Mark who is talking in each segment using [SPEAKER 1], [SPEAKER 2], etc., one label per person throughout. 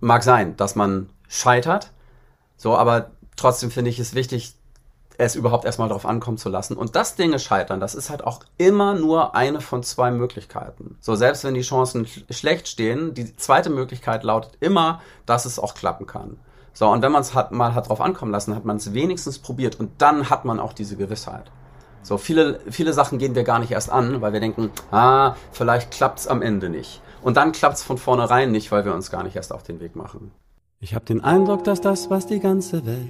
[SPEAKER 1] Mag sein, dass man scheitert. So, aber trotzdem finde ich es wichtig, es überhaupt erstmal darauf ankommen zu lassen. Und das Dinge scheitern, das ist halt auch immer nur eine von zwei Möglichkeiten. So, selbst wenn die Chancen schlecht stehen, die zweite Möglichkeit lautet immer, dass es auch klappen kann. So, und wenn man es hat, mal hat drauf ankommen lassen, hat man es wenigstens probiert und dann hat man auch diese Gewissheit. So, viele, viele Sachen gehen wir gar nicht erst an, weil wir denken, ah, vielleicht klappt es am Ende nicht. Und dann klappt es von vornherein nicht, weil wir uns gar nicht erst auf den Weg machen.
[SPEAKER 2] Ich habe den Eindruck, dass das, was die ganze Welt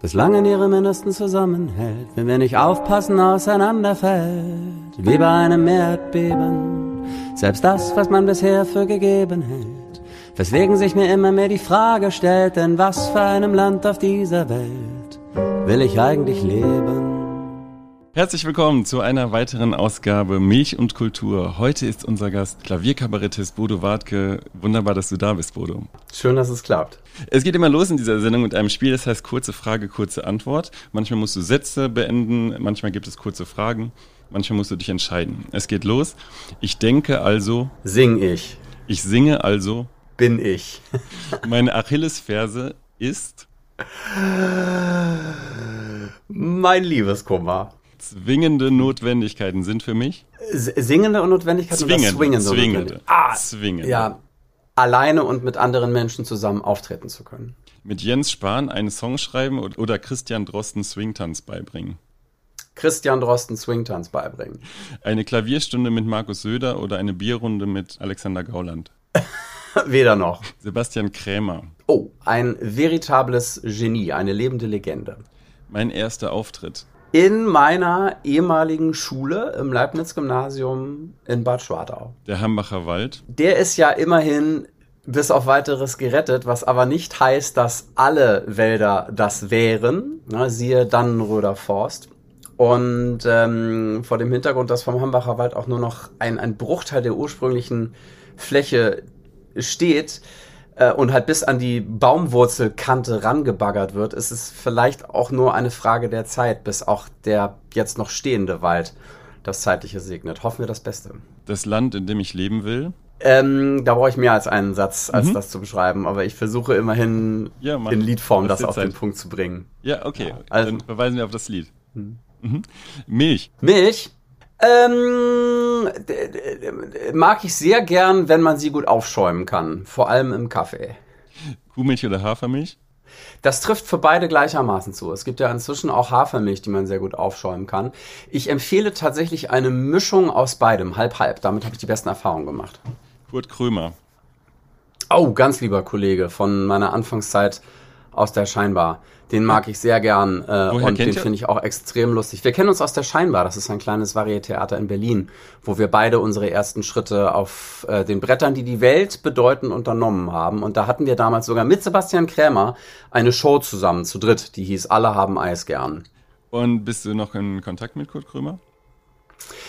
[SPEAKER 2] bislang in ihrem Innersten zusammenhält, wenn wir nicht aufpassen, auseinanderfällt, wie bei einem Erdbeben. Selbst das, was man bisher für gegeben hält, weswegen sich mir immer mehr die Frage stellt, denn was für einem Land auf dieser Welt will ich eigentlich leben?
[SPEAKER 3] Herzlich willkommen zu einer weiteren Ausgabe Milch und Kultur. Heute ist unser Gast Klavierkabarettist Bodo Wartke. Wunderbar, dass du da bist, Bodo.
[SPEAKER 1] Schön, dass es klappt.
[SPEAKER 3] Es geht immer los in dieser Sendung mit einem Spiel, das heißt kurze Frage, kurze Antwort. Manchmal musst du Sätze beenden, manchmal gibt es kurze Fragen, manchmal musst du dich entscheiden. Es geht los. Ich denke also.
[SPEAKER 1] Sing ich.
[SPEAKER 3] Ich singe also.
[SPEAKER 1] Bin ich.
[SPEAKER 3] Meine Achillesferse ist.
[SPEAKER 1] Mein Liebeskummer.
[SPEAKER 3] Zwingende Notwendigkeiten sind für mich?
[SPEAKER 1] Singende Notwendigkeiten
[SPEAKER 3] zwingende,
[SPEAKER 1] oder zwingende?
[SPEAKER 3] Zwingende.
[SPEAKER 1] Ah,
[SPEAKER 3] zwingende.
[SPEAKER 1] Ja, alleine und mit anderen Menschen zusammen auftreten zu können.
[SPEAKER 3] Mit Jens Spahn einen Song schreiben oder Christian Drosten Swingtanz beibringen?
[SPEAKER 1] Christian Drosten Swingtanz beibringen.
[SPEAKER 3] Eine Klavierstunde mit Markus Söder oder eine Bierrunde mit Alexander Gauland?
[SPEAKER 1] Weder noch.
[SPEAKER 3] Sebastian Krämer.
[SPEAKER 1] Oh, ein veritables Genie, eine lebende Legende.
[SPEAKER 3] Mein erster Auftritt
[SPEAKER 1] in meiner ehemaligen Schule im Leibniz-Gymnasium in Bad Schwartau.
[SPEAKER 3] Der Hambacher Wald.
[SPEAKER 1] Der ist ja immerhin bis auf weiteres gerettet, was aber nicht heißt, dass alle Wälder das wären. Na, siehe Dannenröder Forst. Und ähm, vor dem Hintergrund, dass vom Hambacher Wald auch nur noch ein, ein Bruchteil der ursprünglichen Fläche steht, äh, und halt bis an die Baumwurzelkante rangebaggert wird, ist es vielleicht auch nur eine Frage der Zeit, bis auch der jetzt noch stehende Wald das Zeitliche segnet. Hoffen wir das Beste.
[SPEAKER 3] Das Land, in dem ich leben will?
[SPEAKER 1] Ähm, da brauche ich mehr als einen Satz, als mhm. das zu beschreiben, aber ich versuche immerhin ja, in Liedform das auf Zeit. den Punkt zu bringen.
[SPEAKER 3] Ja, okay. Ja, also, Dann verweisen wir auf das Lied. Mhm. Mhm. Milch.
[SPEAKER 1] Milch? Ähm, mag ich sehr gern, wenn man sie gut aufschäumen kann. Vor allem im Kaffee.
[SPEAKER 3] Kuhmilch oder Hafermilch?
[SPEAKER 1] Das trifft für beide gleichermaßen zu. Es gibt ja inzwischen auch Hafermilch, die man sehr gut aufschäumen kann. Ich empfehle tatsächlich eine Mischung aus beidem, halb-halb. Damit habe ich die besten Erfahrungen gemacht.
[SPEAKER 3] Kurt Krömer.
[SPEAKER 1] Oh, ganz lieber Kollege von meiner Anfangszeit aus der Scheinbar. Den mag ich sehr gern äh, und den finde ich auch extrem lustig. Wir kennen uns aus der Scheinbar, das ist ein kleines Varietheater in Berlin, wo wir beide unsere ersten Schritte auf äh, den Brettern, die die Welt bedeuten, unternommen haben. Und da hatten wir damals sogar mit Sebastian Krämer eine Show zusammen, zu dritt, die hieß Alle haben Eis gern.
[SPEAKER 3] Und bist du noch in Kontakt mit Kurt Krömer?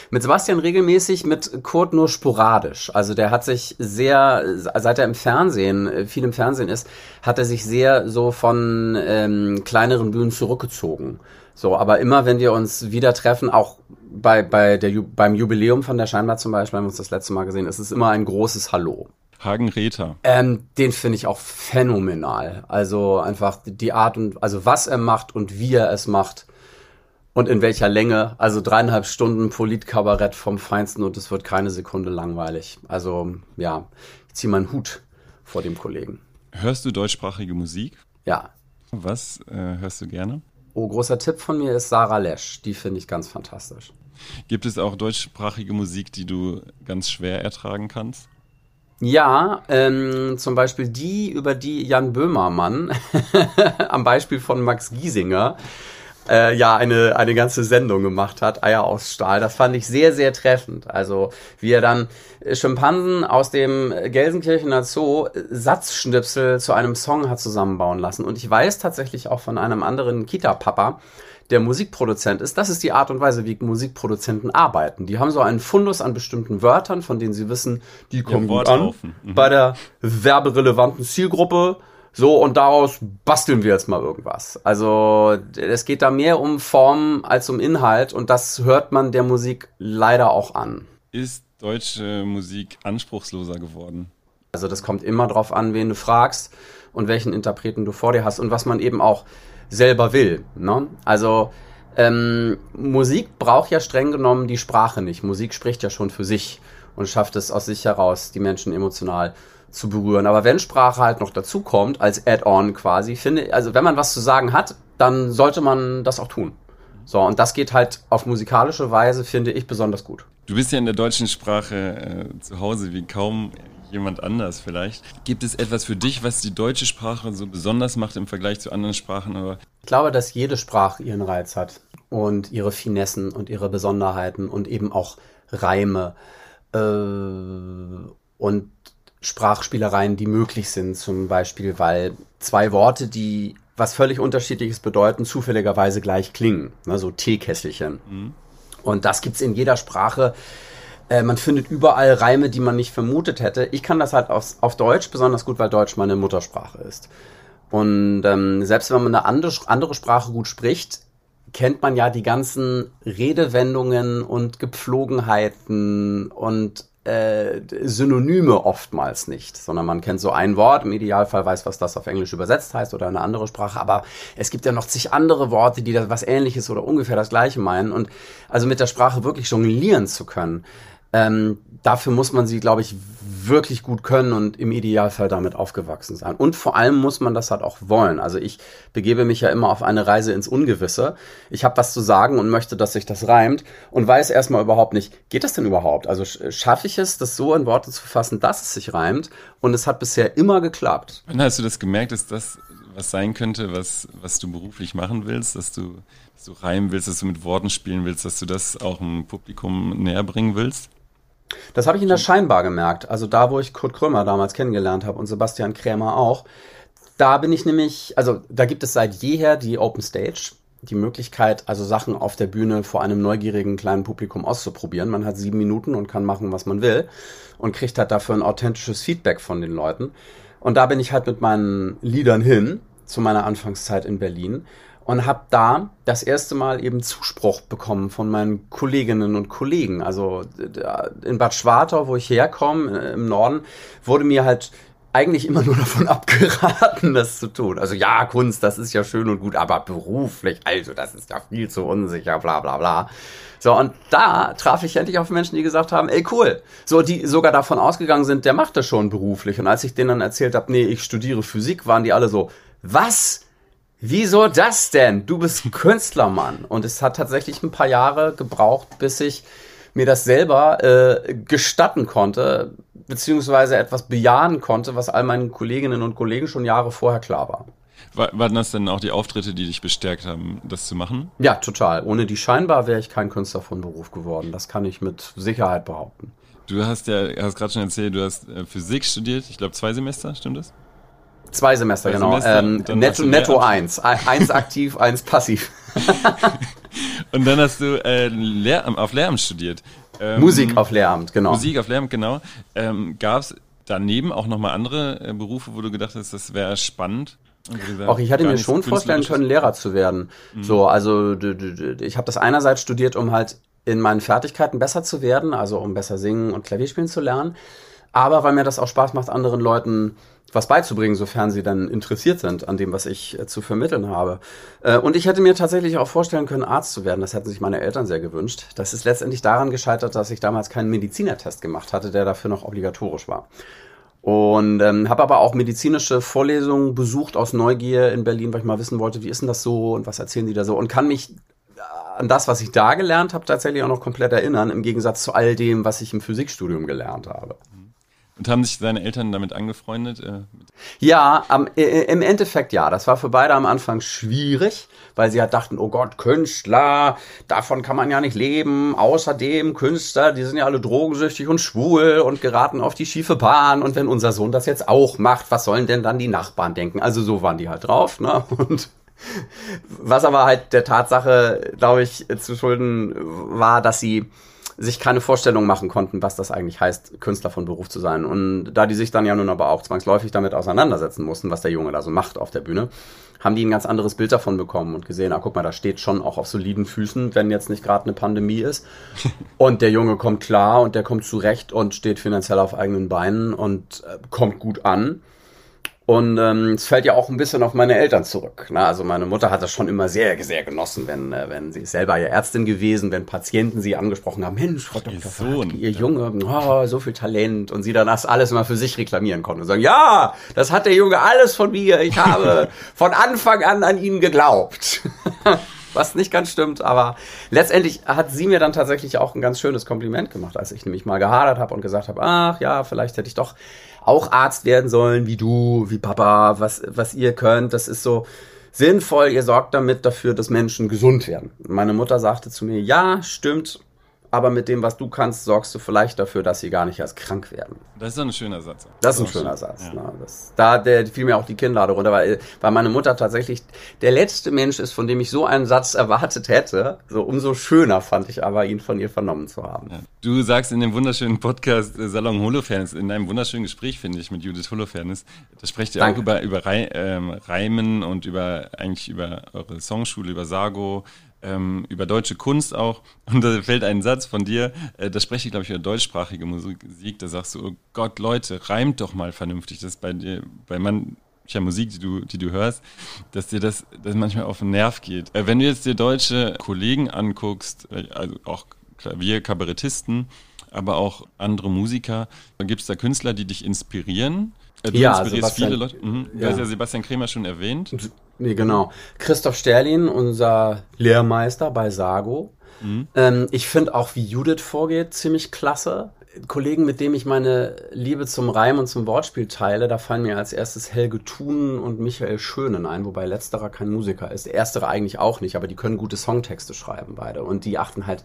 [SPEAKER 1] Mit Sebastian regelmäßig, mit Kurt nur sporadisch. Also der hat sich sehr, seit er im Fernsehen, äh, viel im Fernsehen ist, hat er sich sehr so von ähm, kleineren Bühnen zurückgezogen. So, aber immer wenn wir uns wieder treffen, auch bei, bei der, beim Jubiläum von der Scheinbar zum Beispiel, haben wir uns das letzte Mal gesehen, ist es immer ein großes Hallo.
[SPEAKER 3] Hagen Räther.
[SPEAKER 1] Ähm, den finde ich auch phänomenal. Also einfach die Art und, also was er macht und wie er es macht und in welcher Länge. Also dreieinhalb Stunden Politkabarett vom Feinsten und es wird keine Sekunde langweilig. Also ja, ich ziehe meinen Hut vor dem Kollegen.
[SPEAKER 3] Hörst du deutschsprachige Musik?
[SPEAKER 1] Ja.
[SPEAKER 3] Was äh, hörst du gerne?
[SPEAKER 1] Oh, großer Tipp von mir ist Sarah Lesch. Die finde ich ganz fantastisch.
[SPEAKER 3] Gibt es auch deutschsprachige Musik, die du ganz schwer ertragen kannst?
[SPEAKER 1] Ja, ähm, zum Beispiel die, über die Jan Böhmermann am Beispiel von Max Giesinger äh, ja eine, eine ganze Sendung gemacht hat, Eier aus Stahl. Das fand ich sehr, sehr treffend. Also wie er dann Schimpansen aus dem Gelsenkirchener Zoo Satzschnipsel zu einem Song hat zusammenbauen lassen. Und ich weiß tatsächlich auch von einem anderen Kita-Papa, der Musikproduzent ist, das ist die Art und Weise, wie Musikproduzenten arbeiten. Die haben so einen Fundus an bestimmten Wörtern, von denen sie wissen, die kommen ja, gut an mhm. bei der werberelevanten Zielgruppe so, und daraus basteln wir jetzt mal irgendwas. Also es geht da mehr um Form als um Inhalt und das hört man der Musik leider auch an.
[SPEAKER 3] Ist deutsche Musik anspruchsloser geworden?
[SPEAKER 1] Also das kommt immer drauf an, wen du fragst und welchen Interpreten du vor dir hast und was man eben auch selber will. Ne? Also ähm, Musik braucht ja streng genommen die Sprache nicht. Musik spricht ja schon für sich und schafft es aus sich heraus, die Menschen emotional zu berühren. Aber wenn Sprache halt noch dazu kommt, als Add-on quasi, finde, also wenn man was zu sagen hat, dann sollte man das auch tun. So, und das geht halt auf musikalische Weise, finde ich, besonders gut.
[SPEAKER 3] Du bist ja in der deutschen Sprache äh, zu Hause wie kaum jemand anders vielleicht. Gibt es etwas für dich, was die deutsche Sprache so besonders macht im Vergleich zu anderen Sprachen? Oder?
[SPEAKER 1] Ich glaube, dass jede Sprache ihren Reiz hat und ihre Finessen und ihre Besonderheiten und eben auch Reime äh, und Sprachspielereien, die möglich sind. Zum Beispiel, weil zwei Worte, die was völlig unterschiedliches bedeuten, zufälligerweise gleich klingen. Ne, so Teekesselchen. Mhm. Und das gibt's in jeder Sprache. Äh, man findet überall Reime, die man nicht vermutet hätte. Ich kann das halt auf, auf Deutsch besonders gut, weil Deutsch meine Muttersprache ist. Und ähm, selbst wenn man eine andere, andere Sprache gut spricht, kennt man ja die ganzen Redewendungen und Gepflogenheiten und äh, Synonyme oftmals nicht, sondern man kennt so ein Wort, im Idealfall weiß, was das auf Englisch übersetzt heißt oder eine andere Sprache, aber es gibt ja noch zig andere Worte, die da was ähnliches oder ungefähr das gleiche meinen und also mit der Sprache wirklich jonglieren zu können, ähm, dafür muss man sie, glaube ich, wirklich gut können und im Idealfall damit aufgewachsen sein. Und vor allem muss man das halt auch wollen. Also ich begebe mich ja immer auf eine Reise ins Ungewisse. Ich habe was zu sagen und möchte, dass sich das reimt und weiß erstmal überhaupt nicht, geht das denn überhaupt? Also schaffe ich es, das so in Worte zu fassen, dass es sich reimt? Und es hat bisher immer geklappt.
[SPEAKER 3] Wann hast du das gemerkt, dass das was sein könnte, was, was du beruflich machen willst, dass du, dass du reimen willst, dass du mit Worten spielen willst, dass du das auch dem Publikum näher bringen willst?
[SPEAKER 1] Das habe ich in der Scheinbar gemerkt. Also da, wo ich Kurt Krömer damals kennengelernt habe und Sebastian Krämer auch. Da bin ich nämlich, also da gibt es seit jeher die Open Stage, die Möglichkeit, also Sachen auf der Bühne vor einem neugierigen kleinen Publikum auszuprobieren. Man hat sieben Minuten und kann machen, was man will und kriegt halt dafür ein authentisches Feedback von den Leuten. Und da bin ich halt mit meinen Liedern hin zu meiner Anfangszeit in Berlin und habe da das erste Mal eben Zuspruch bekommen von meinen Kolleginnen und Kollegen. Also in Bad Schwartau, wo ich herkomme, äh, im Norden, wurde mir halt eigentlich immer nur davon abgeraten, das zu tun. Also ja, Kunst, das ist ja schön und gut, aber beruflich, also das ist ja viel zu unsicher, bla bla bla. So, und da traf ich endlich auf Menschen, die gesagt haben, ey cool, so die sogar davon ausgegangen sind, der macht das schon beruflich. Und als ich denen dann erzählt habe, nee, ich studiere Physik, waren die alle so, was? Wieso das denn? Du bist Künstlermann. Und es hat tatsächlich ein paar Jahre gebraucht, bis ich mir das selber äh, gestatten konnte, beziehungsweise etwas bejahen konnte, was all meinen Kolleginnen und Kollegen schon Jahre vorher klar war.
[SPEAKER 3] Waren das denn auch die Auftritte, die dich bestärkt haben, das zu machen?
[SPEAKER 1] Ja, total. Ohne die scheinbar wäre ich kein Künstler von Beruf geworden. Das kann ich mit Sicherheit behaupten.
[SPEAKER 3] Du hast ja, hast gerade schon erzählt, du hast äh, Physik studiert, ich glaube zwei Semester, stimmt das?
[SPEAKER 1] Zwei Semester, Zwei genau. Semester, ähm, netto, netto eins. Eins aktiv, eins passiv.
[SPEAKER 3] und dann hast du äh, Lehramt, auf Lehramt studiert.
[SPEAKER 1] Ähm, Musik auf Lehramt, genau.
[SPEAKER 3] Musik auf Lehramt, genau. Ähm, Gab es daneben auch nochmal andere äh, Berufe, wo du gedacht hast, das wäre spannend?
[SPEAKER 1] Auch ich hatte mir schon vorstellen können, Lehrer zu werden. Mhm. So, also ich habe das einerseits studiert, um halt in meinen Fertigkeiten besser zu werden, also um besser singen und Klavierspielen zu lernen. Aber weil mir das auch Spaß macht, anderen Leuten was beizubringen, sofern sie dann interessiert sind an dem, was ich äh, zu vermitteln habe. Äh, und ich hätte mir tatsächlich auch vorstellen können, Arzt zu werden. Das hätten sich meine Eltern sehr gewünscht. Das ist letztendlich daran gescheitert, dass ich damals keinen Medizinertest gemacht hatte, der dafür noch obligatorisch war. Und ähm, habe aber auch medizinische Vorlesungen besucht aus Neugier in Berlin, weil ich mal wissen wollte, wie ist denn das so und was erzählen die da so und kann mich äh, an das, was ich da gelernt habe, tatsächlich auch noch komplett erinnern, im Gegensatz zu all dem, was ich im Physikstudium gelernt habe.
[SPEAKER 3] Und haben sich deine Eltern damit angefreundet? Äh,
[SPEAKER 1] ja, am, im Endeffekt ja. Das war für beide am Anfang schwierig, weil sie halt dachten, oh Gott, Künstler, davon kann man ja nicht leben. Außerdem Künstler, die sind ja alle drogensüchtig und schwul und geraten auf die schiefe Bahn. Und wenn unser Sohn das jetzt auch macht, was sollen denn dann die Nachbarn denken? Also so waren die halt drauf. Ne? Und was aber halt der Tatsache, glaube ich, zu schulden war, dass sie sich keine Vorstellung machen konnten, was das eigentlich heißt, Künstler von Beruf zu sein. Und da die sich dann ja nun aber auch zwangsläufig damit auseinandersetzen mussten, was der Junge da so macht auf der Bühne, haben die ein ganz anderes Bild davon bekommen und gesehen, ah, guck mal, da steht schon auch auf soliden Füßen, wenn jetzt nicht gerade eine Pandemie ist. Und der Junge kommt klar und der kommt zurecht und steht finanziell auf eigenen Beinen und äh, kommt gut an. Und ähm, es fällt ja auch ein bisschen auf meine Eltern zurück. Ne? Also meine Mutter hat das schon immer sehr, sehr genossen, wenn, äh, wenn sie ist selber ja Ärztin gewesen, wenn Patienten sie angesprochen haben, Mensch, Frau Dr. Sohn, ihr Junge, oh, so viel Talent. Und sie dann das alles immer für sich reklamieren konnte und sagen, ja, das hat der Junge alles von mir. Ich habe von Anfang an an ihn geglaubt. was nicht ganz stimmt, aber letztendlich hat sie mir dann tatsächlich auch ein ganz schönes Kompliment gemacht, als ich nämlich mal gehadert habe und gesagt habe, ach ja, vielleicht hätte ich doch auch Arzt werden sollen, wie du, wie Papa, was, was ihr könnt. Das ist so sinnvoll. Ihr sorgt damit dafür, dass Menschen gesund werden. Meine Mutter sagte zu mir, ja, stimmt, aber mit dem, was du kannst, sorgst du vielleicht dafür, dass sie gar nicht erst krank werden.
[SPEAKER 3] Das ist doch ein schöner Satz.
[SPEAKER 1] Das ist ein schöner Satz. Ja. Ne? Das, da der, fiel mir auch die Kinnlade runter, weil, weil meine Mutter tatsächlich der letzte Mensch ist, von dem ich so einen Satz erwartet hätte. So umso schöner fand ich aber, ihn von ihr vernommen zu haben. Ja.
[SPEAKER 3] Du sagst in dem wunderschönen Podcast äh, Salon Holofernes, in einem wunderschönen Gespräch, finde ich, mit Judith Holofernes, da sprecht ihr Danke. auch über, über ähm, Reimen und über eigentlich über eure Songschule, über Sago, ähm, über deutsche Kunst auch. Und da fällt ein Satz von dir, äh, da spreche ich, glaube ich, über deutschsprachige Musik, da sagst du, oh Gott, Leute, reimt doch mal vernünftig. Das ist bei dir, bei mancher Musik, die du, die du hörst, dass dir das, das manchmal auf den Nerv geht. Äh, wenn du jetzt dir deutsche Kollegen anguckst, äh, also auch Klavier, Kabarettisten, aber auch andere Musiker, gibt es da Künstler, die dich inspirieren?
[SPEAKER 1] Äh, du ja, inspirierst
[SPEAKER 3] viele Leute. Mhm. Ja. Du hast ja Sebastian Kremer schon erwähnt.
[SPEAKER 1] Nee, genau. Christoph Sterlin, unser Lehrmeister bei Sago. Mhm. Ähm, ich finde auch, wie Judith vorgeht, ziemlich klasse. Kollegen, mit dem ich meine Liebe zum Reim und zum Wortspiel teile, da fallen mir als erstes Helge Thun und Michael Schönen ein, wobei letzterer kein Musiker ist. Erstere eigentlich auch nicht, aber die können gute Songtexte schreiben, beide. Und die achten halt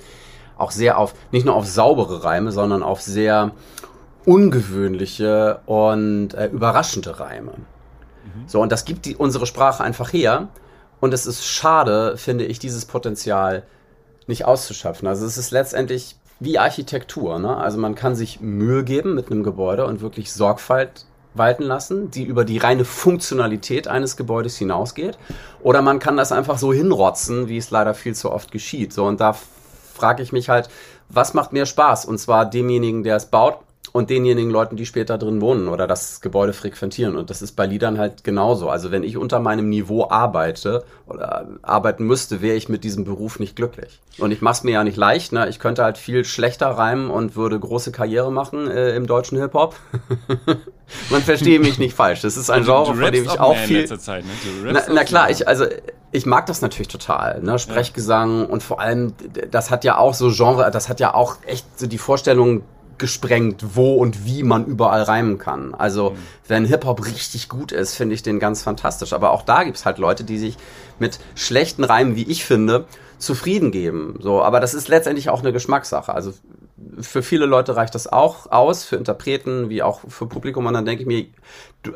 [SPEAKER 1] auch sehr auf, nicht nur auf saubere Reime, sondern auf sehr ungewöhnliche und äh, überraschende Reime. So, und das gibt die, unsere Sprache einfach her. Und es ist schade, finde ich, dieses Potenzial nicht auszuschöpfen. Also es ist letztendlich wie Architektur. Ne? Also man kann sich Mühe geben mit einem Gebäude und wirklich Sorgfalt walten lassen, die über die reine Funktionalität eines Gebäudes hinausgeht. Oder man kann das einfach so hinrotzen, wie es leider viel zu oft geschieht. So, und da frage ich mich halt, was macht mehr Spaß? Und zwar demjenigen, der es baut und denjenigen Leuten, die später drin wohnen oder das Gebäude frequentieren. Und das ist bei Liedern halt genauso. Also wenn ich unter meinem Niveau arbeite oder arbeiten müsste, wäre ich mit diesem Beruf nicht glücklich. Und ich mache es mir ja nicht leicht. Ne? Ich könnte halt viel schlechter reimen und würde große Karriere machen äh, im deutschen Hip-Hop. Man verstehe mich nicht falsch. Das ist ein Genre, von dem ich auch viel... Zeit, ne? na, na klar, ich, also ich mag das natürlich total, ne? Sprechgesang ja. und vor allem, das hat ja auch so Genre, das hat ja auch echt so die Vorstellung gesprengt, wo und wie man überall reimen kann. Also, mhm. wenn Hip-Hop richtig gut ist, finde ich den ganz fantastisch. Aber auch da gibt's halt Leute, die sich mit schlechten Reimen, wie ich finde, zufrieden geben. So, aber das ist letztendlich auch eine Geschmackssache. Also für viele Leute reicht das auch aus, für Interpreten wie auch für Publikum. Und dann denke ich mir,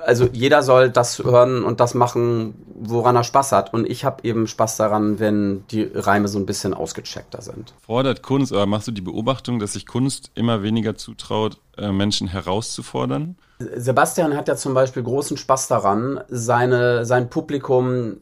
[SPEAKER 1] also jeder soll das hören und das machen, woran er Spaß hat. Und ich habe eben Spaß daran, wenn die Reime so ein bisschen ausgecheckter sind.
[SPEAKER 3] Fordert Kunst, oder machst du die Beobachtung, dass sich Kunst immer weniger zutraut, äh, Menschen herauszufordern?
[SPEAKER 1] Sebastian hat ja zum Beispiel großen Spaß daran, seine, sein Publikum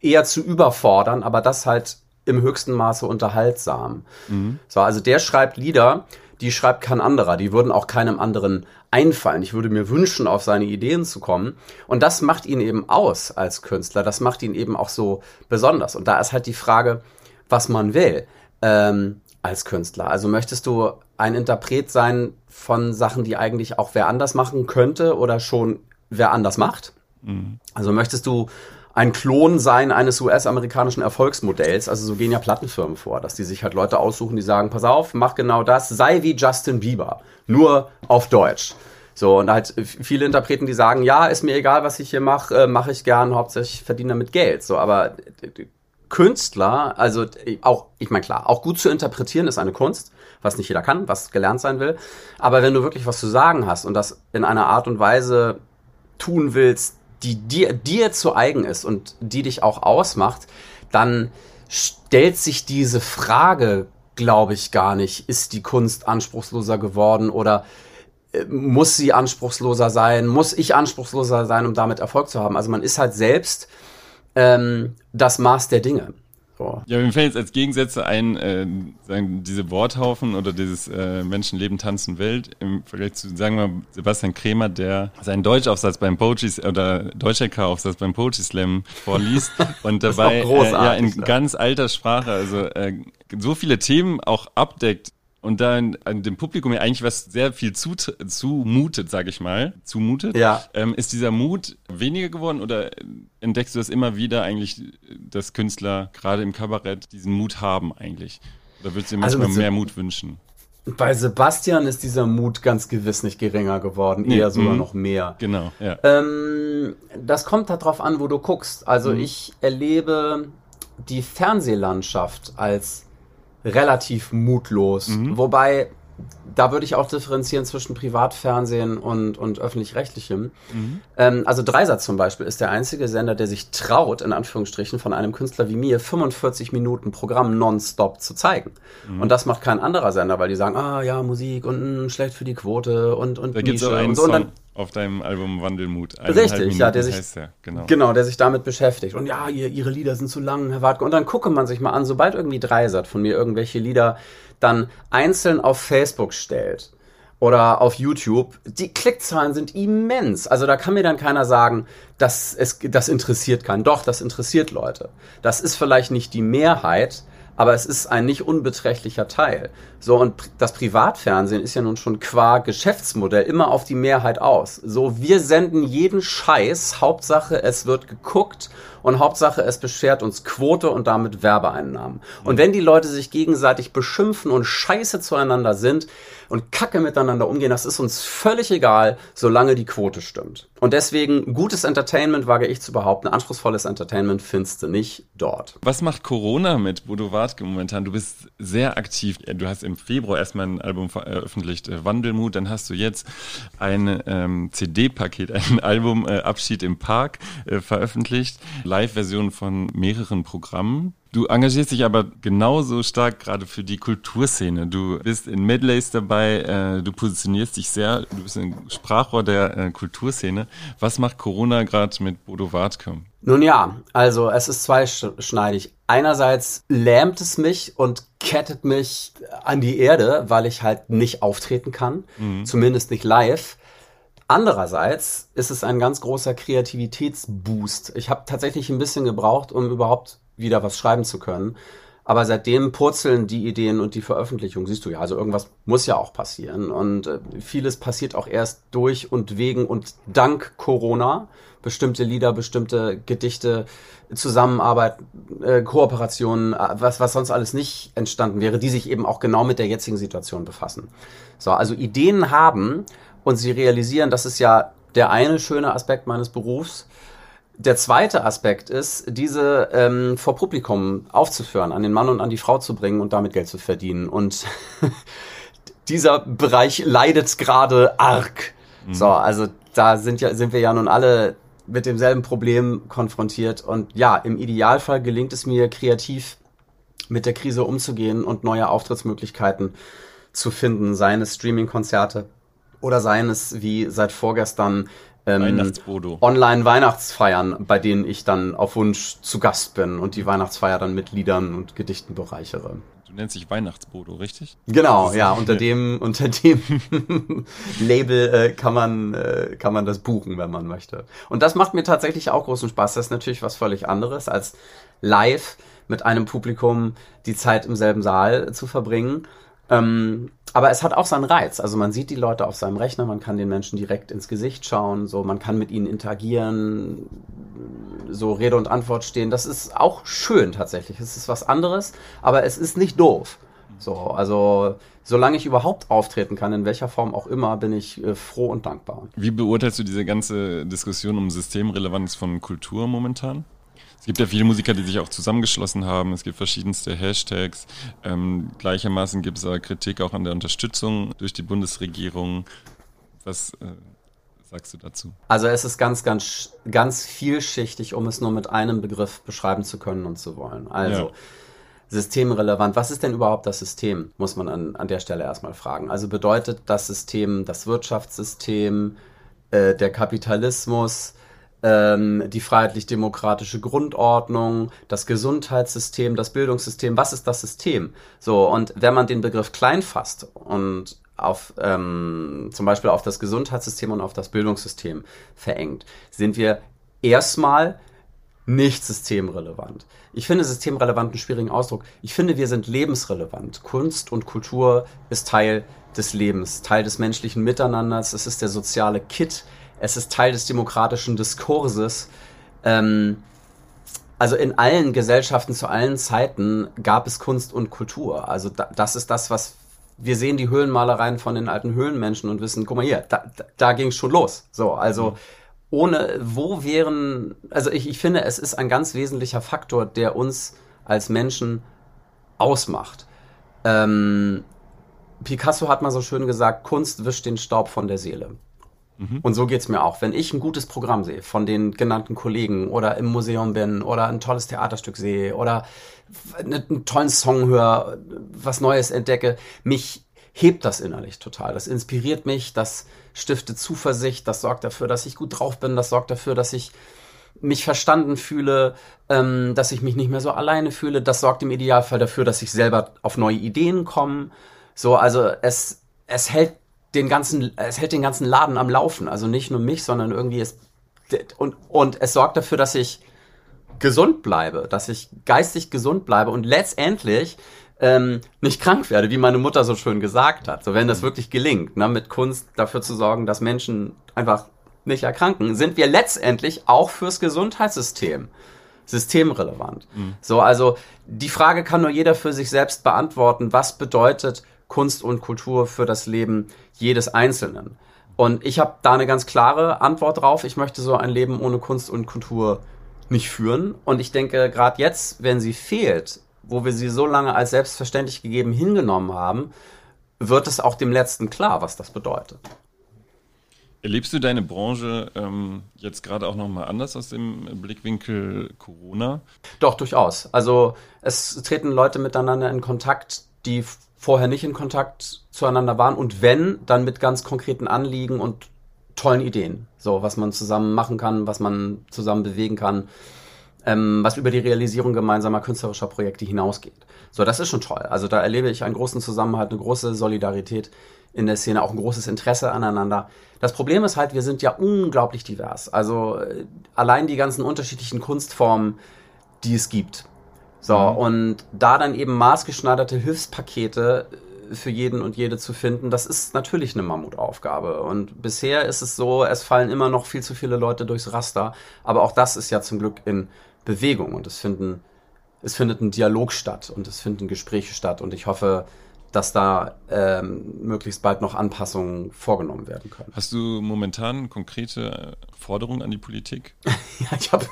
[SPEAKER 1] äh, eher zu überfordern, aber das halt im höchsten Maße unterhaltsam. Mhm. So, also der schreibt Lieder, die schreibt kein anderer. Die würden auch keinem anderen einfallen. Ich würde mir wünschen, auf seine Ideen zu kommen. Und das macht ihn eben aus als Künstler. Das macht ihn eben auch so besonders. Und da ist halt die Frage, was man will ähm, als Künstler. Also möchtest du ein Interpret sein von Sachen, die eigentlich auch wer anders machen könnte oder schon wer anders macht? Mhm. Also möchtest du ein Klon sein eines US-amerikanischen Erfolgsmodells. Also so gehen ja Plattenfirmen vor, dass die sich halt Leute aussuchen, die sagen, pass auf, mach genau das, sei wie Justin Bieber, nur auf Deutsch. So, und halt viele Interpreten, die sagen, ja, ist mir egal, was ich hier mache, äh, mache ich gern, hauptsächlich verdiene damit Geld. So, aber Künstler, also auch, ich meine klar, auch gut zu interpretieren ist eine Kunst, was nicht jeder kann, was gelernt sein will. Aber wenn du wirklich was zu sagen hast und das in einer Art und Weise tun willst, die dir, dir zu eigen ist und die dich auch ausmacht, dann stellt sich diese Frage, glaube ich gar nicht. Ist die Kunst anspruchsloser geworden oder äh, muss sie anspruchsloser sein? Muss ich anspruchsloser sein, um damit Erfolg zu haben? Also man ist halt selbst ähm, das Maß der Dinge.
[SPEAKER 3] So. Ja, mir fällt jetzt als Gegensätze ein, äh, sagen, diese Worthaufen oder dieses äh, Menschenleben, Tanzen, Welt im Vergleich zu, sagen wir mal, Sebastian Kremer, der seinen Deutschaufsatz beim Poetry oder Deutsch-LK-Aufsatz beim Poetry Slam vorliest und dabei äh, ja in ne? ganz alter Sprache, also äh, so viele Themen auch abdeckt, und dann an dem Publikum ja eigentlich was sehr viel zu, zumutet, sag ich mal, zumutet. Ja. Ähm, ist dieser Mut weniger geworden oder entdeckst du das immer wieder eigentlich, dass Künstler gerade im Kabarett diesen Mut haben eigentlich? Oder würdest du dir also manchmal also mehr Mut wünschen?
[SPEAKER 1] Bei Sebastian ist dieser Mut ganz gewiss nicht geringer geworden, eher nee, sogar mh. noch mehr.
[SPEAKER 3] Genau,
[SPEAKER 1] ja. Ähm, das kommt darauf an, wo du guckst. Also mhm. ich erlebe die Fernsehlandschaft als relativ mutlos. Mhm. Wobei, da würde ich auch differenzieren zwischen Privatfernsehen und, und öffentlich-rechtlichem. Mhm. Ähm, also Dreisatz zum Beispiel ist der einzige Sender, der sich traut, in Anführungsstrichen, von einem Künstler wie mir 45 Minuten Programm nonstop zu zeigen. Mhm. Und das macht kein anderer Sender, weil die sagen, ah ja, Musik und mh, schlecht für die Quote und, und
[SPEAKER 3] da gibt's Nische
[SPEAKER 1] einen
[SPEAKER 3] und so. Und dann, auf deinem Album Wandelmut.
[SPEAKER 1] Richtig, Minuten, ja, der sich, der, genau. genau, der sich damit beschäftigt. Und ja, ihr, ihre Lieder sind zu lang, Herr Wartke. Und dann gucke man sich mal an, sobald irgendwie Dreisat von mir irgendwelche Lieder dann einzeln auf Facebook stellt oder auf YouTube, die Klickzahlen sind immens. Also da kann mir dann keiner sagen, dass es, das interessiert keinen. Doch, das interessiert Leute. Das ist vielleicht nicht die Mehrheit, aber es ist ein nicht unbeträchtlicher Teil. So, und das Privatfernsehen ist ja nun schon qua Geschäftsmodell immer auf die Mehrheit aus. So, wir senden jeden Scheiß, Hauptsache es wird geguckt und Hauptsache es beschert uns Quote und damit Werbeeinnahmen. Und wenn die Leute sich gegenseitig beschimpfen und scheiße zueinander sind und kacke miteinander umgehen, das ist uns völlig egal, solange die Quote stimmt. Und deswegen gutes Entertainment, wage ich zu behaupten, anspruchsvolles Entertainment findest du nicht dort.
[SPEAKER 3] Was macht Corona mit Bodo Wartke momentan? Du bist sehr aktiv. Du hast im Februar erstmal ein Album veröffentlicht, äh, Wandelmut. Dann hast du jetzt ein ähm, CD-Paket, ein Album äh, Abschied im Park äh, veröffentlicht. Live-Version von mehreren Programmen. Du engagierst dich aber genauso stark gerade für die Kulturszene. Du bist in Medleys dabei, äh, du positionierst dich sehr, du bist ein Sprachrohr der äh, Kulturszene. Was macht Corona gerade mit Bodo Wartke?
[SPEAKER 1] Nun ja, also es ist zweischneidig. Einerseits lähmt es mich und kettet mich an die Erde, weil ich halt nicht auftreten kann, mhm. zumindest nicht live. Andererseits ist es ein ganz großer Kreativitätsboost. Ich habe tatsächlich ein bisschen gebraucht, um überhaupt wieder was schreiben zu können. Aber seitdem purzeln die Ideen und die Veröffentlichung, siehst du ja, also irgendwas muss ja auch passieren. Und äh, vieles passiert auch erst durch und wegen und dank Corona. Bestimmte Lieder, bestimmte Gedichte, Zusammenarbeit, äh, Kooperationen, äh, was, was sonst alles nicht entstanden wäre, die sich eben auch genau mit der jetzigen Situation befassen. So, also Ideen haben und sie realisieren, das ist ja der eine schöne Aspekt meines Berufs, der zweite Aspekt ist, diese ähm, vor Publikum aufzuführen, an den Mann und an die Frau zu bringen und damit Geld zu verdienen. Und dieser Bereich leidet gerade arg. Mhm. So, also da sind ja sind wir ja nun alle mit demselben Problem konfrontiert. Und ja, im Idealfall gelingt es mir kreativ mit der Krise umzugehen und neue Auftrittsmöglichkeiten zu finden, seien es Streaming-Konzerte oder seien es wie seit vorgestern ähm, Online-Weihnachtsfeiern, bei denen ich dann auf Wunsch zu Gast bin und die Weihnachtsfeier dann mit Liedern und Gedichten bereichere.
[SPEAKER 3] Du nennst dich Weihnachtsbodo, richtig?
[SPEAKER 1] Genau, ja, unter dem, unter dem Label äh, kann man, äh, kann man das buchen, wenn man möchte. Und das macht mir tatsächlich auch großen Spaß. Das ist natürlich was völlig anderes als live mit einem Publikum die Zeit im selben Saal zu verbringen. Ähm, aber es hat auch seinen Reiz. Also man sieht die Leute auf seinem Rechner, man kann den Menschen direkt ins Gesicht schauen, so man kann mit ihnen interagieren, so Rede und Antwort stehen. Das ist auch schön tatsächlich. Es ist was anderes, aber es ist nicht doof. So, also solange ich überhaupt auftreten kann, in welcher Form auch immer, bin ich äh, froh und dankbar.
[SPEAKER 3] Wie beurteilst du diese ganze Diskussion um Systemrelevanz von Kultur momentan? Es gibt ja viele Musiker, die sich auch zusammengeschlossen haben. Es gibt verschiedenste Hashtags. Ähm, gleichermaßen gibt es aber Kritik auch an der Unterstützung durch die Bundesregierung. Was äh, sagst du dazu?
[SPEAKER 1] Also es ist ganz, ganz, ganz vielschichtig, um es nur mit einem Begriff beschreiben zu können und zu wollen. Also ja. systemrelevant. Was ist denn überhaupt das System, muss man an, an der Stelle erstmal fragen. Also bedeutet das System das Wirtschaftssystem, äh, der Kapitalismus, ähm, die freiheitlich-demokratische Grundordnung, das Gesundheitssystem, das Bildungssystem. Was ist das System? So, und wenn man den Begriff klein fasst und auf ähm, zum Beispiel auf das Gesundheitssystem und auf das Bildungssystem verengt, sind wir erstmal nicht systemrelevant. Ich finde systemrelevant einen schwierigen Ausdruck. Ich finde, wir sind lebensrelevant. Kunst und Kultur ist Teil des Lebens, Teil des menschlichen Miteinanders. Es ist der soziale Kit. Es ist Teil des demokratischen Diskurses. Ähm, also in allen Gesellschaften zu allen Zeiten gab es Kunst und Kultur. Also da, das ist das, was wir sehen die Höhlenmalereien von den alten Höhlenmenschen und wissen, guck mal hier, da, da, ging es schon los. So, also mhm ohne, wo wären, also ich, ich finde, es ist ein ganz wesentlicher Faktor, der uns als Menschen ausmacht. Ähm, Picasso hat mal so schön gesagt, Kunst wischt den Staub von der Seele. Mhm. Und so geht's mir auch. Wenn ich ein gutes Programm sehe von den genannten Kollegen oder im Museum bin oder ein tolles Theaterstück sehe oder einen tollen Song höre, was Neues entdecke, mich hebt das innerlich total. Das inspiriert mich, das stiftet Zuversicht, das sorgt dafür, dass ich gut drauf bin, das sorgt dafür, dass ich mich verstanden fühle, ähm, dass ich mich nicht mehr so alleine fühle. Das sorgt im Idealfall dafür, dass ich selber auf neue Ideen komme. So, also es, es hält den ganzen, es hält den ganzen Laden am Laufen. Also nicht nur mich, sondern irgendwie es, und, und es sorgt dafür, dass ich gesund bleibe, dass ich geistig gesund bleibe und letztendlich ähm, nicht krank werde, wie meine Mutter so schön gesagt hat. So, wenn das wirklich gelingt, ne, mit Kunst dafür zu sorgen, dass Menschen einfach nicht erkranken, sind wir letztendlich auch fürs Gesundheitssystem systemrelevant. Mhm. So, also die Frage kann nur jeder für sich selbst beantworten. Was bedeutet Kunst und Kultur für das Leben jedes Einzelnen? Und ich habe da eine ganz klare Antwort drauf. Ich möchte so ein Leben ohne Kunst und Kultur nicht führen. Und ich denke, gerade jetzt, wenn sie fehlt, wo wir sie so lange als selbstverständlich gegeben hingenommen haben, wird es auch dem Letzten klar, was das bedeutet.
[SPEAKER 3] Erlebst du deine Branche ähm, jetzt gerade auch nochmal anders aus dem Blickwinkel Corona?
[SPEAKER 1] Doch, durchaus. Also es treten Leute miteinander in Kontakt, die vorher nicht in Kontakt zueinander waren und wenn, dann mit ganz konkreten Anliegen und tollen Ideen. So, was man zusammen machen kann, was man zusammen bewegen kann ähm, was über die Realisierung gemeinsamer künstlerischer Projekte hinausgeht. So, das ist schon toll. Also da erlebe ich einen großen Zusammenhalt, eine große Solidarität in der Szene, auch ein großes Interesse aneinander. Das Problem ist halt, wir sind ja unglaublich divers. Also äh, allein die ganzen unterschiedlichen Kunstformen, die es gibt. So, mhm. und da dann eben maßgeschneiderte Hilfspakete äh, für jeden und jede zu finden, das ist natürlich eine Mammutaufgabe. Und bisher ist es so, es fallen immer noch viel zu viele Leute durchs Raster. Aber auch das ist ja zum Glück in Bewegung und es finden, es findet ein Dialog statt und es finden Gespräche statt und ich hoffe, dass da ähm, möglichst bald noch Anpassungen vorgenommen werden können.
[SPEAKER 3] Hast du momentan konkrete Forderungen an die Politik?
[SPEAKER 1] ja, ich habe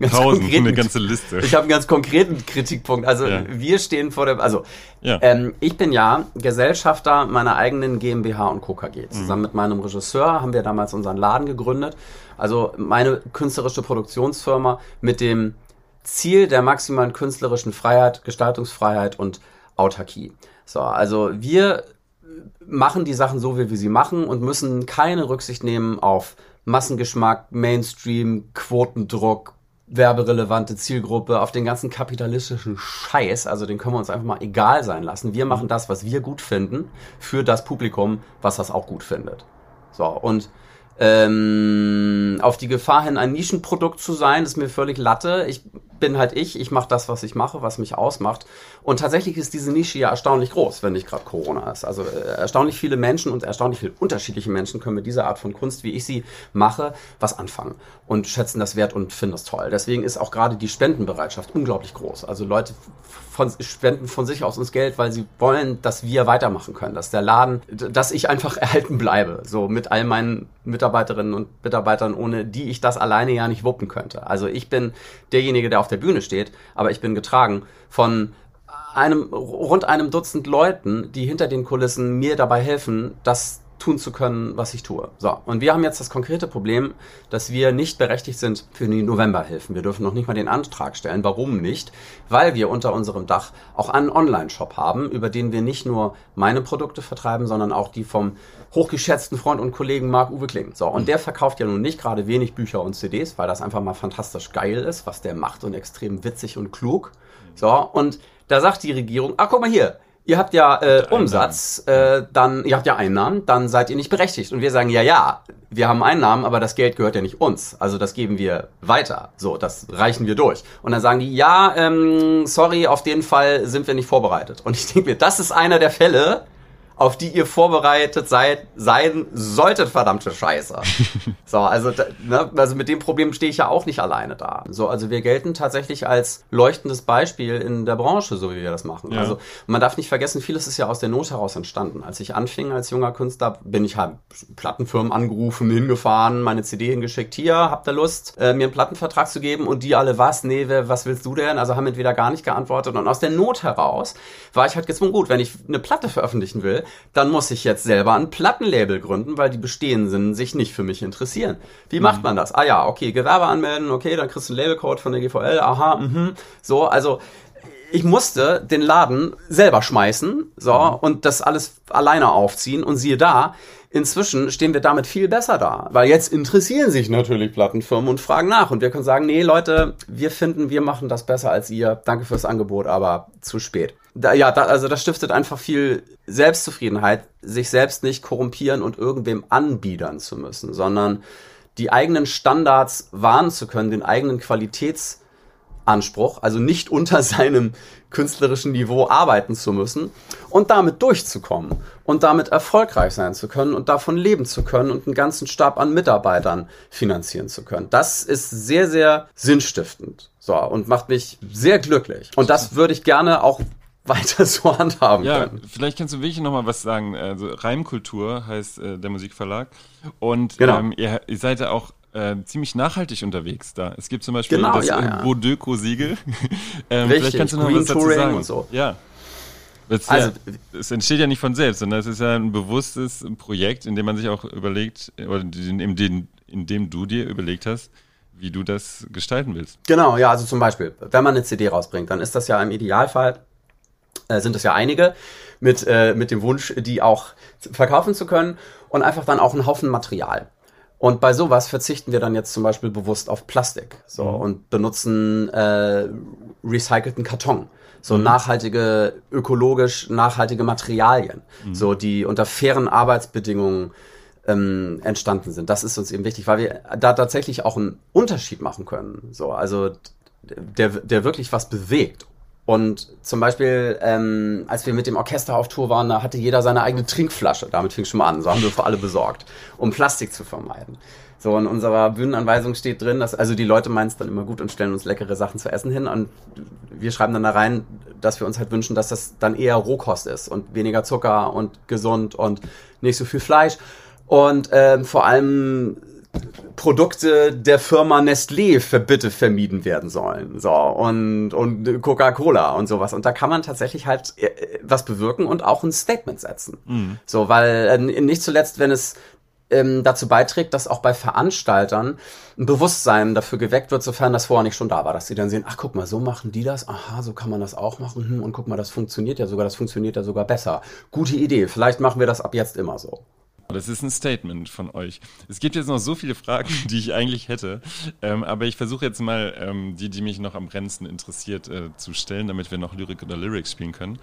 [SPEAKER 3] eine ganze Liste.
[SPEAKER 1] Ich habe einen ganz konkreten Kritikpunkt. Also ja. wir stehen vor dem, also ja. ähm, ich bin ja Gesellschafter meiner eigenen GmbH und Co. KG. Zusammen mhm. mit meinem Regisseur haben wir damals unseren Laden gegründet. Also meine künstlerische Produktionsfirma mit dem Ziel der maximalen künstlerischen Freiheit, Gestaltungsfreiheit und Autarkie. So, also wir machen die Sachen so, wie wir sie machen und müssen keine Rücksicht nehmen auf Massengeschmack, Mainstream, Quotendruck, werberelevante Zielgruppe, auf den ganzen kapitalistischen Scheiß. Also den können wir uns einfach mal egal sein lassen. Wir machen das, was wir gut finden, für das Publikum, was das auch gut findet. So, und ähm, auf die Gefahr hin, ein Nischenprodukt zu sein, ist mir völlig Latte. Ich bin halt ich, ich mache das, was ich mache, was mich ausmacht. Und tatsächlich ist diese Nische ja erstaunlich groß, wenn nicht gerade Corona ist. Also äh, erstaunlich viele Menschen und erstaunlich viele unterschiedliche Menschen können mit dieser Art von Kunst, wie ich sie mache, was anfangen und schätzen das wert und finden das toll. Deswegen ist auch gerade die Spendenbereitschaft unglaublich groß. Also Leute von, spenden von sich aus uns Geld, weil sie wollen, dass wir weitermachen können, dass der Laden, dass ich einfach erhalten bleibe, so mit all meinen Mitarbeiterinnen und Mitarbeitern, ohne die ich das alleine ja nicht wuppen könnte. Also ich bin derjenige, der auf der Bühne steht, aber ich bin getragen von einem rund einem Dutzend Leuten, die hinter den Kulissen mir dabei helfen, das tun zu können, was ich tue. So, und wir haben jetzt das konkrete Problem, dass wir nicht berechtigt sind für die Novemberhilfen. Wir dürfen noch nicht mal den Antrag stellen. Warum nicht? Weil wir unter unserem Dach auch einen Online-Shop haben, über den wir nicht nur meine Produkte vertreiben, sondern auch die vom hochgeschätzten Freund und Kollegen Marc-Uwe Kling. So, und der verkauft ja nun nicht gerade wenig Bücher und CDs, weil das einfach mal fantastisch geil ist, was der macht und extrem witzig und klug. So, und da sagt die Regierung, ach guck mal hier, ihr habt ja äh, Umsatz, äh, dann, ihr habt ja Einnahmen, dann seid ihr nicht berechtigt. Und wir sagen, ja, ja, wir haben Einnahmen, aber das Geld gehört ja nicht uns. Also das geben wir weiter. So, das reichen wir durch. Und dann sagen die, ja, ähm, sorry, auf den Fall sind wir nicht vorbereitet. Und ich denke mir, das ist einer der Fälle, auf die ihr vorbereitet seid, sein solltet, verdammte Scheiße. so, also, ne, also mit dem Problem stehe ich ja auch nicht alleine da. So, also wir gelten tatsächlich als leuchtendes Beispiel in der Branche, so wie wir das machen. Ja. Also man darf nicht vergessen, vieles ist ja aus der Not heraus entstanden. Als ich anfing als junger Künstler, bin ich halt Plattenfirmen angerufen, hingefahren, meine CD hingeschickt, hier, habt ihr Lust, äh, mir einen Plattenvertrag zu geben? Und die alle, was? Nee, was willst du denn? Also haben entweder gar nicht geantwortet. Und aus der Not heraus war ich halt gezwungen, gut, wenn ich eine Platte veröffentlichen will, dann muss ich jetzt selber ein Plattenlabel gründen, weil die bestehenden sich nicht für mich interessieren. Wie macht mhm. man das? Ah ja, okay, Gewerbe anmelden, okay, dann kriegst du einen Labelcode von der GVL, aha, mhm. So, also ich musste den Laden selber schmeißen, so, mhm. und das alles alleine aufziehen und siehe da, Inzwischen stehen wir damit viel besser da, weil jetzt interessieren sich natürlich Plattenfirmen und fragen nach und wir können sagen, nee Leute, wir finden, wir machen das besser als ihr. Danke fürs Angebot, aber zu spät. Da, ja, da, also das stiftet einfach viel Selbstzufriedenheit, sich selbst nicht korrumpieren und irgendwem anbiedern zu müssen, sondern die eigenen Standards wahren zu können, den eigenen Qualitätsanspruch, also nicht unter seinem künstlerischen Niveau arbeiten zu müssen und damit durchzukommen und damit erfolgreich sein zu können und davon leben zu können und einen ganzen Stab an Mitarbeitern finanzieren zu können. Das ist sehr, sehr sinnstiftend. So, und macht mich sehr glücklich. Und das würde ich gerne auch weiter so handhaben ja, können.
[SPEAKER 3] Vielleicht kannst du wirklich noch mal was sagen. Also Reimkultur heißt äh, der Musikverlag und genau. ähm, ihr, ihr seid ja auch äh, ziemlich nachhaltig unterwegs da. Es gibt zum Beispiel genau, das ja, ja. Bodeco-Siegel. ähm, vielleicht kannst du noch Green was dazu Touring sagen. Und so. Ja. Das, also, ja, es entsteht ja nicht von selbst, sondern es ist ja ein bewusstes Projekt, in dem man sich auch überlegt, oder in dem, in dem du dir überlegt hast, wie du das gestalten willst.
[SPEAKER 1] Genau, ja, also zum Beispiel, wenn man eine CD rausbringt, dann ist das ja im Idealfall, äh, sind das ja einige, mit, äh, mit dem Wunsch, die auch verkaufen zu können und einfach dann auch einen Haufen Material. Und bei sowas verzichten wir dann jetzt zum Beispiel bewusst auf Plastik so, mhm. und benutzen äh, recycelten Karton. So mhm. nachhaltige, ökologisch nachhaltige Materialien, mhm. so die unter fairen Arbeitsbedingungen ähm, entstanden sind. Das ist uns eben wichtig, weil wir da tatsächlich auch einen Unterschied machen können. So, also der, der wirklich was bewegt und zum Beispiel, ähm, als wir mit dem Orchester auf Tour waren, da hatte jeder seine eigene Trinkflasche. Damit fing schon mal an. So haben wir für alle besorgt, um Plastik zu vermeiden. So, in unserer Bühnenanweisung steht drin, dass, also die Leute meinen es dann immer gut und stellen uns leckere Sachen zu essen hin. Und wir schreiben dann da rein, dass wir uns halt wünschen, dass das dann eher Rohkost ist und weniger Zucker und gesund und nicht so viel Fleisch. Und ähm, vor allem Produkte der Firma Nestlé für bitte vermieden werden sollen. So, und, und Coca-Cola und sowas. Und da kann man tatsächlich halt äh, was bewirken und auch ein Statement setzen. Mhm. So, weil äh, nicht zuletzt, wenn es ähm, dazu beiträgt, dass auch bei Veranstaltern ein Bewusstsein dafür geweckt wird, sofern das vorher nicht schon da war, dass sie dann sehen, ach guck mal, so machen die das, aha, so kann man das auch machen, hm, und guck mal, das funktioniert ja sogar, das funktioniert ja sogar besser. Gute Idee, vielleicht machen wir das ab jetzt immer so.
[SPEAKER 3] Das ist ein Statement von euch. Es gibt jetzt noch so viele Fragen, die ich eigentlich hätte, ähm, aber ich versuche jetzt mal ähm, die, die mich noch am brennendsten interessiert, äh, zu stellen, damit wir noch Lyrik oder Lyrics spielen können.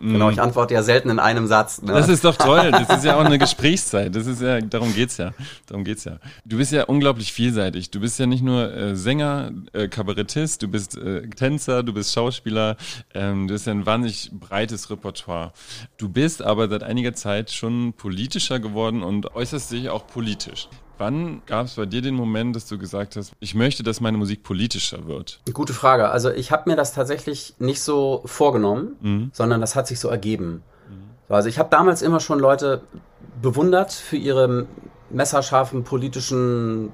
[SPEAKER 1] Genau, ich antworte ja selten in einem Satz.
[SPEAKER 3] Ne? Das ist doch toll. Das ist ja auch eine Gesprächszeit. Das ist ja, darum geht's ja. Darum geht's ja. Du bist ja unglaublich vielseitig. Du bist ja nicht nur äh, Sänger, äh, Kabarettist, du bist äh, Tänzer, du bist Schauspieler. Ähm, du hast ja ein wahnsinnig breites Repertoire. Du bist aber seit einiger Zeit schon politischer geworden geworden und äußerst sich auch politisch. Wann gab es bei dir den Moment, dass du gesagt hast, ich möchte, dass meine Musik politischer wird?
[SPEAKER 1] Gute Frage. Also ich habe mir das tatsächlich nicht so vorgenommen, mhm. sondern das hat sich so ergeben. Mhm. Also ich habe damals immer schon Leute bewundert für ihre messerscharfen politischen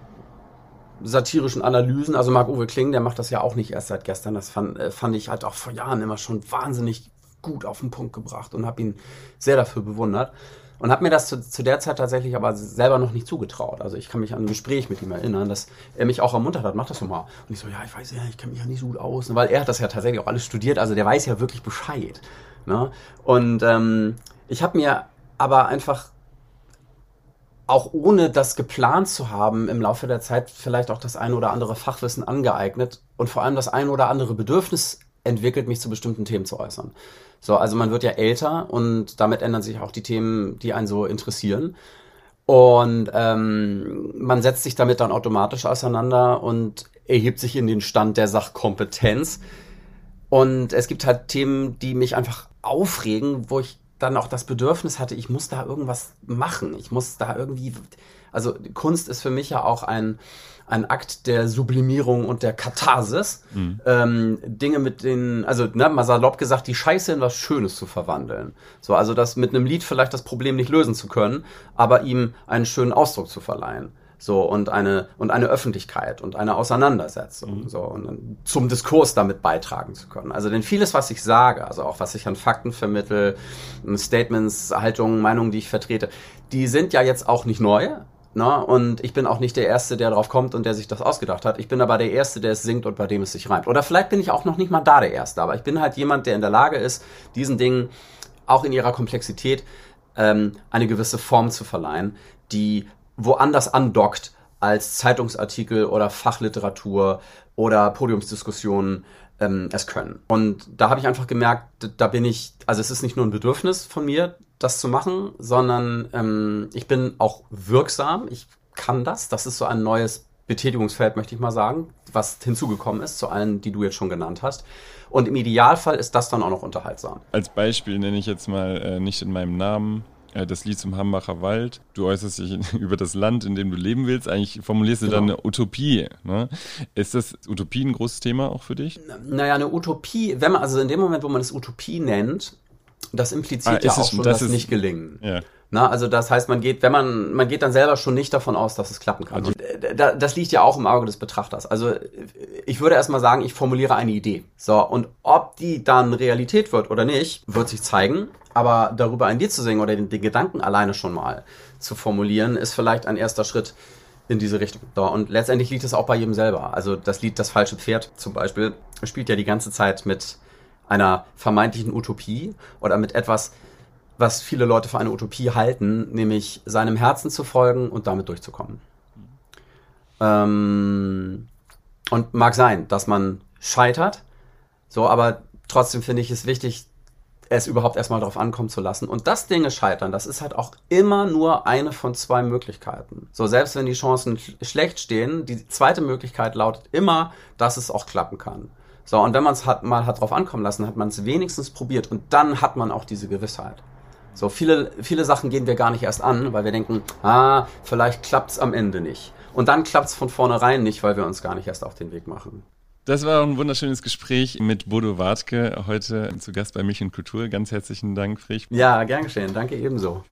[SPEAKER 1] satirischen Analysen. Also Marc-Uwe Kling, der macht das ja auch nicht erst seit gestern. Das fand, äh, fand ich halt auch vor Jahren immer schon wahnsinnig gut auf den Punkt gebracht und habe ihn sehr dafür bewundert. Und habe mir das zu, zu, der Zeit tatsächlich aber selber noch nicht zugetraut. Also ich kann mich an ein Gespräch mit ihm erinnern, dass er mich auch ermuntert hat, mach das doch mal. Und ich so, ja, ich weiß ja, ich kenne mich ja nicht so gut aus. Weil er hat das ja tatsächlich auch alles studiert, also der weiß ja wirklich Bescheid. Ne? Und ähm, ich habe mir aber einfach auch ohne das geplant zu haben, im Laufe der Zeit vielleicht auch das eine oder andere Fachwissen angeeignet und vor allem das eine oder andere Bedürfnis entwickelt, mich zu bestimmten Themen zu äußern. So, also man wird ja älter und damit ändern sich auch die Themen, die einen so interessieren. Und ähm, man setzt sich damit dann automatisch auseinander und erhebt sich in den Stand der Sachkompetenz. Und es gibt halt Themen, die mich einfach aufregen, wo ich dann auch das Bedürfnis hatte, ich muss da irgendwas machen. Ich muss da irgendwie, also Kunst ist für mich ja auch ein, ein Akt der Sublimierung und der Katharsis. Mhm. Ähm, Dinge mit den, also ne, mal salopp gesagt, die Scheiße in was Schönes zu verwandeln. So, also das mit einem Lied vielleicht das Problem nicht lösen zu können, aber ihm einen schönen Ausdruck zu verleihen. So, und eine, und eine Öffentlichkeit und eine Auseinandersetzung, mhm. so, und zum Diskurs damit beitragen zu können. Also, denn vieles, was ich sage, also auch was ich an Fakten vermittel, Statements, Haltungen, Meinungen, die ich vertrete, die sind ja jetzt auch nicht neu. Ne? Und ich bin auch nicht der Erste, der drauf kommt und der sich das ausgedacht hat. Ich bin aber der Erste, der es singt und bei dem es sich reimt. Oder vielleicht bin ich auch noch nicht mal da der Erste, aber ich bin halt jemand, der in der Lage ist, diesen Dingen auch in ihrer Komplexität ähm, eine gewisse Form zu verleihen, die woanders andockt als Zeitungsartikel oder Fachliteratur oder Podiumsdiskussionen ähm, es können. Und da habe ich einfach gemerkt, da bin ich, also es ist nicht nur ein Bedürfnis von mir, das zu machen, sondern ähm, ich bin auch wirksam, ich kann das. Das ist so ein neues Betätigungsfeld, möchte ich mal sagen, was hinzugekommen ist zu allen, die du jetzt schon genannt hast. Und im Idealfall ist das dann auch noch unterhaltsam.
[SPEAKER 3] Als Beispiel nenne ich jetzt mal äh, nicht in meinem Namen äh, das Lied zum Hambacher Wald. Du äußerst dich über das Land, in dem du leben willst. Eigentlich formulierst du genau. dann eine Utopie. Ne? Ist das Utopie ein großes Thema auch für dich?
[SPEAKER 1] Naja, eine Utopie, wenn man, also in dem Moment, wo man es Utopie nennt, das impliziert ah, ja auch es, schon das, das nicht gelingen. Ja. Na, also das heißt, man geht, wenn man, man geht dann selber schon nicht davon aus, dass es klappen kann. Also, und äh, das liegt ja auch im Auge des Betrachters. Also ich würde erstmal sagen, ich formuliere eine Idee. So, und ob die dann Realität wird oder nicht, wird sich zeigen. Aber darüber ein Lied zu singen oder den, den Gedanken alleine schon mal zu formulieren, ist vielleicht ein erster Schritt in diese Richtung. So, und letztendlich liegt es auch bei jedem selber. Also das Lied Das falsche Pferd zum Beispiel spielt ja die ganze Zeit mit einer vermeintlichen Utopie oder mit etwas, was viele Leute für eine Utopie halten, nämlich seinem Herzen zu folgen und damit durchzukommen. Ähm, und mag sein, dass man scheitert, so, aber trotzdem finde ich es wichtig, es überhaupt erstmal darauf ankommen zu lassen. Und das Dinge scheitern, das ist halt auch immer nur eine von zwei Möglichkeiten. So, selbst wenn die Chancen schlecht stehen, die zweite Möglichkeit lautet immer, dass es auch klappen kann. So, und wenn man es hat, mal hat drauf ankommen lassen, hat man es wenigstens probiert und dann hat man auch diese Gewissheit. So, viele, viele Sachen gehen wir gar nicht erst an, weil wir denken, ah, vielleicht klappt es am Ende nicht. Und dann klappt es von vornherein nicht, weil wir uns gar nicht erst auf den Weg machen.
[SPEAKER 3] Das war ein wunderschönes Gespräch mit Bodo Wartke, heute zu Gast bei Mich in Kultur. Ganz herzlichen Dank, Frisch.
[SPEAKER 1] Ja, gern geschehen. Danke ebenso.